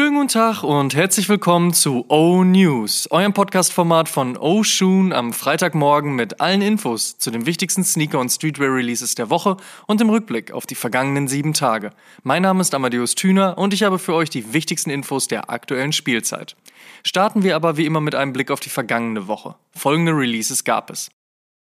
Schönen guten Tag und herzlich willkommen zu O News, eurem Podcast-Format von O Shoon am Freitagmorgen mit allen Infos zu den wichtigsten Sneaker- und Streetwear-Releases der Woche und im Rückblick auf die vergangenen sieben Tage. Mein Name ist Amadeus Thüner und ich habe für euch die wichtigsten Infos der aktuellen Spielzeit. Starten wir aber wie immer mit einem Blick auf die vergangene Woche. Folgende Releases gab es.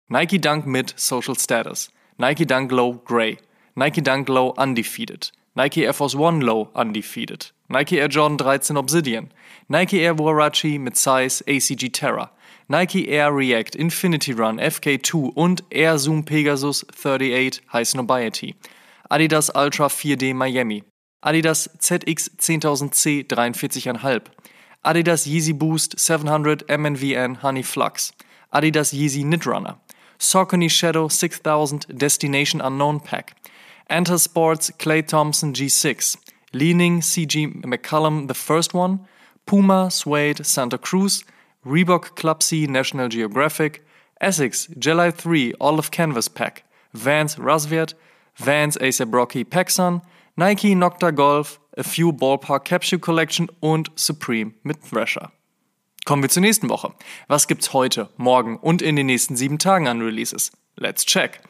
Nike Dunk Mid Social Status, Nike Dunk Low Grey, Nike Dunk Low Undefeated, Nike Air Force One Low Undefeated, Nike Air Jordan 13 Obsidian, Nike Air Warachi mit Size ACG Terra, Nike Air React Infinity Run FK2 und Air Zoom Pegasus 38 High Snobiety, Adidas Ultra 4D Miami, Adidas ZX 10000C 43,5, Adidas Yeezy Boost 700 MNVN Honey Flux, Adidas Yeezy Knit Saucony Shadow 6000 Destination Unknown Pack, Enter Sports Clay Thompson G6, Leaning CG McCullum The First One, Puma Suede Santa Cruz, Reebok Club C National Geographic, Essex July 3 Olive Canvas Pack, Vans Rasviat, Vans ASAP Rocky Paxson, Nike Nocta Golf, A Few Ballpark Capsule Collection und Supreme mit Thrasher. Kommen wir zur nächsten Woche. Was gibt's heute, morgen und in den nächsten sieben Tagen an Releases? Let's check.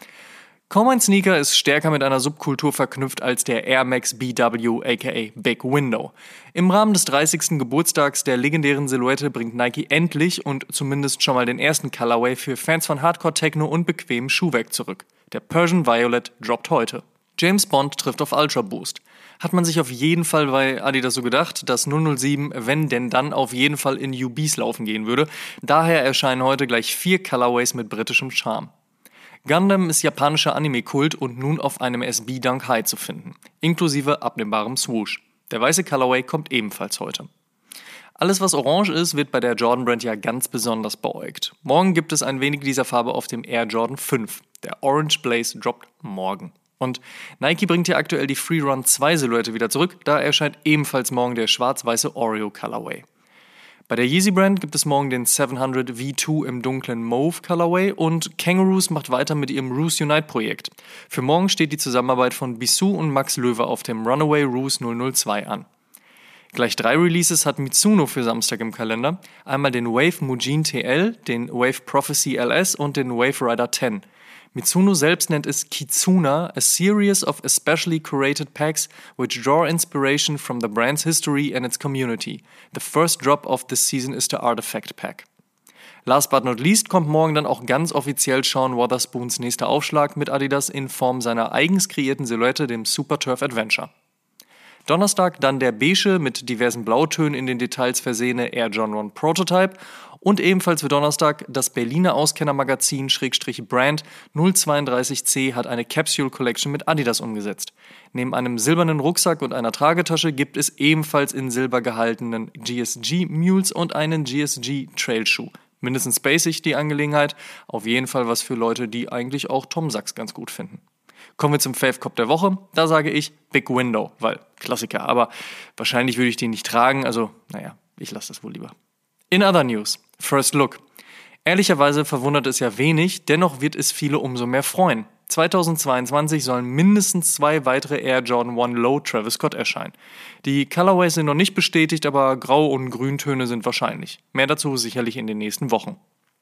Kaum ein Sneaker ist stärker mit einer Subkultur verknüpft als der Air Max BW aka Big Window. Im Rahmen des 30. Geburtstags der legendären Silhouette bringt Nike endlich und zumindest schon mal den ersten Colorway für Fans von Hardcore Techno und bequemem Schuhwerk zurück. Der Persian Violet droppt heute. James Bond trifft auf Ultra Boost. Hat man sich auf jeden Fall bei Adidas so gedacht, dass 007, wenn denn dann, auf jeden Fall in UBs laufen gehen würde. Daher erscheinen heute gleich vier Colorways mit britischem Charme. Gundam ist japanischer Anime-Kult und nun auf einem SB Dunk High zu finden, inklusive abnehmbarem Swoosh. Der weiße Colorway kommt ebenfalls heute. Alles, was orange ist, wird bei der Jordan Brand ja ganz besonders beäugt. Morgen gibt es ein wenig dieser Farbe auf dem Air Jordan 5. Der Orange Blaze droppt morgen. Und Nike bringt ja aktuell die Free Run 2 Silhouette wieder zurück, da erscheint ebenfalls morgen der schwarz-weiße Oreo Colorway. Bei der Yeezy Brand gibt es morgen den 700 V2 im dunklen Mauve Colorway und Kangaroos macht weiter mit ihrem Roos Unite Projekt. Für morgen steht die Zusammenarbeit von Bissou und Max Löwe auf dem Runaway Roos 002 an. Gleich drei Releases hat Mitsuno für Samstag im Kalender. Einmal den Wave Mujin TL, den Wave Prophecy LS und den Wave Rider 10. Mitsuno selbst nennt es Kitsuna, a series of especially curated packs which draw inspiration from the brand's history and its community. The first drop of this season is the Artifact Pack. Last but not least kommt morgen dann auch ganz offiziell Sean Wotherspoons nächster Aufschlag mit Adidas in Form seiner eigens kreierten Silhouette, dem Super Turf Adventure. Donnerstag dann der beige mit diversen Blautönen in den Details versehene Air John 1 Prototype und ebenfalls für Donnerstag das Berliner Auskennermagazin Schrägstrich Brand 032C hat eine Capsule Collection mit Adidas umgesetzt. Neben einem silbernen Rucksack und einer Tragetasche gibt es ebenfalls in Silber gehaltenen GSG Mules und einen GSG Trailschuh. Mindestens basic die Angelegenheit, auf jeden Fall was für Leute, die eigentlich auch Tom Sachs ganz gut finden. Kommen wir zum Fave Cop der Woche. Da sage ich Big Window, weil Klassiker, aber wahrscheinlich würde ich den nicht tragen, also naja, ich lasse das wohl lieber. In other news, First Look. Ehrlicherweise verwundert es ja wenig, dennoch wird es viele umso mehr freuen. 2022 sollen mindestens zwei weitere Air Jordan 1 Low Travis Scott erscheinen. Die Colorways sind noch nicht bestätigt, aber Grau- und Grüntöne sind wahrscheinlich. Mehr dazu sicherlich in den nächsten Wochen.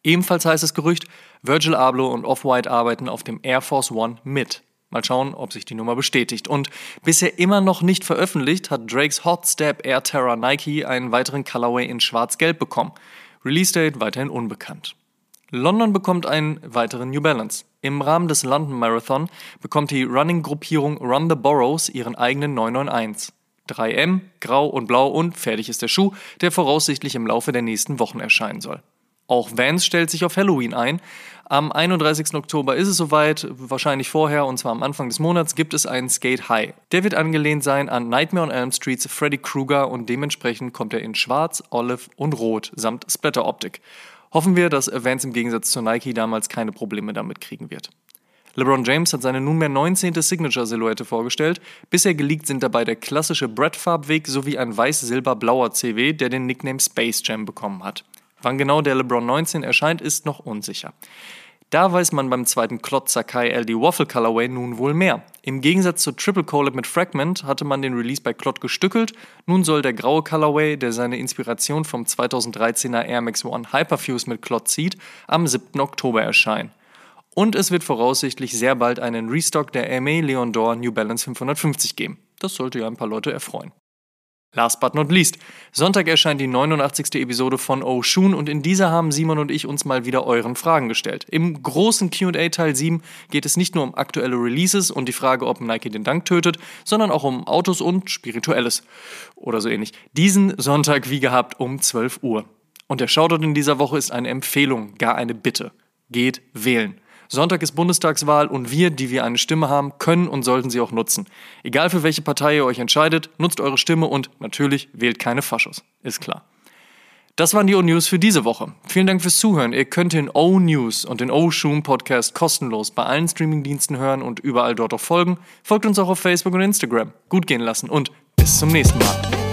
Ebenfalls heißt es Gerücht, Virgil Abloh und Off-White arbeiten auf dem Air Force One mit. Mal schauen, ob sich die Nummer bestätigt. Und bisher immer noch nicht veröffentlicht, hat Drakes Hot Step Air Terra Nike einen weiteren Colorway in schwarz-gelb bekommen. Release Date weiterhin unbekannt. London bekommt einen weiteren New Balance. Im Rahmen des London Marathon bekommt die Running-Gruppierung Run the Boroughs ihren eigenen 991. 3M, grau und blau und fertig ist der Schuh, der voraussichtlich im Laufe der nächsten Wochen erscheinen soll. Auch Vans stellt sich auf Halloween ein. Am 31. Oktober ist es soweit, wahrscheinlich vorher, und zwar am Anfang des Monats, gibt es einen Skate High. Der wird angelehnt sein an Nightmare on Elm Streets Freddy Krueger und dementsprechend kommt er in Schwarz, Olive und Rot samt Splatter-Optik. Hoffen wir, dass Vans im Gegensatz zu Nike damals keine Probleme damit kriegen wird. LeBron James hat seine nunmehr 19. Signature-Silhouette vorgestellt. Bisher geleakt sind dabei der klassische Brett-Farbweg sowie ein weiß-silber-blauer CW, der den Nickname Space Jam bekommen hat. Wann genau der LeBron 19 erscheint, ist noch unsicher. Da weiß man beim zweiten Klotz Sakai LD Waffle Colorway nun wohl mehr. Im Gegensatz zur Triple Collab mit Fragment hatte man den Release bei Klott gestückelt. Nun soll der graue Colorway, der seine Inspiration vom 2013er Air Max One Hyperfuse mit Klott zieht, am 7. Oktober erscheinen. Und es wird voraussichtlich sehr bald einen Restock der Aimé Leon Dor New Balance 550 geben. Das sollte ja ein paar Leute erfreuen. Last but not least. Sonntag erscheint die 89. Episode von Oshun und in dieser haben Simon und ich uns mal wieder euren Fragen gestellt. Im großen QA Teil 7 geht es nicht nur um aktuelle Releases und die Frage, ob Nike den Dank tötet, sondern auch um Autos und Spirituelles. Oder so ähnlich. Diesen Sonntag wie gehabt um 12 Uhr. Und der Shoutout in dieser Woche ist eine Empfehlung, gar eine Bitte. Geht wählen. Sonntag ist Bundestagswahl und wir, die wir eine Stimme haben, können und sollten sie auch nutzen. Egal für welche Partei ihr euch entscheidet, nutzt eure Stimme und natürlich wählt keine Faschos. Ist klar. Das waren die O-News für diese Woche. Vielen Dank fürs Zuhören. Ihr könnt den O-News und den O-Shoom Podcast kostenlos bei allen Streamingdiensten hören und überall dort auch folgen. Folgt uns auch auf Facebook und Instagram. Gut gehen lassen und bis zum nächsten Mal.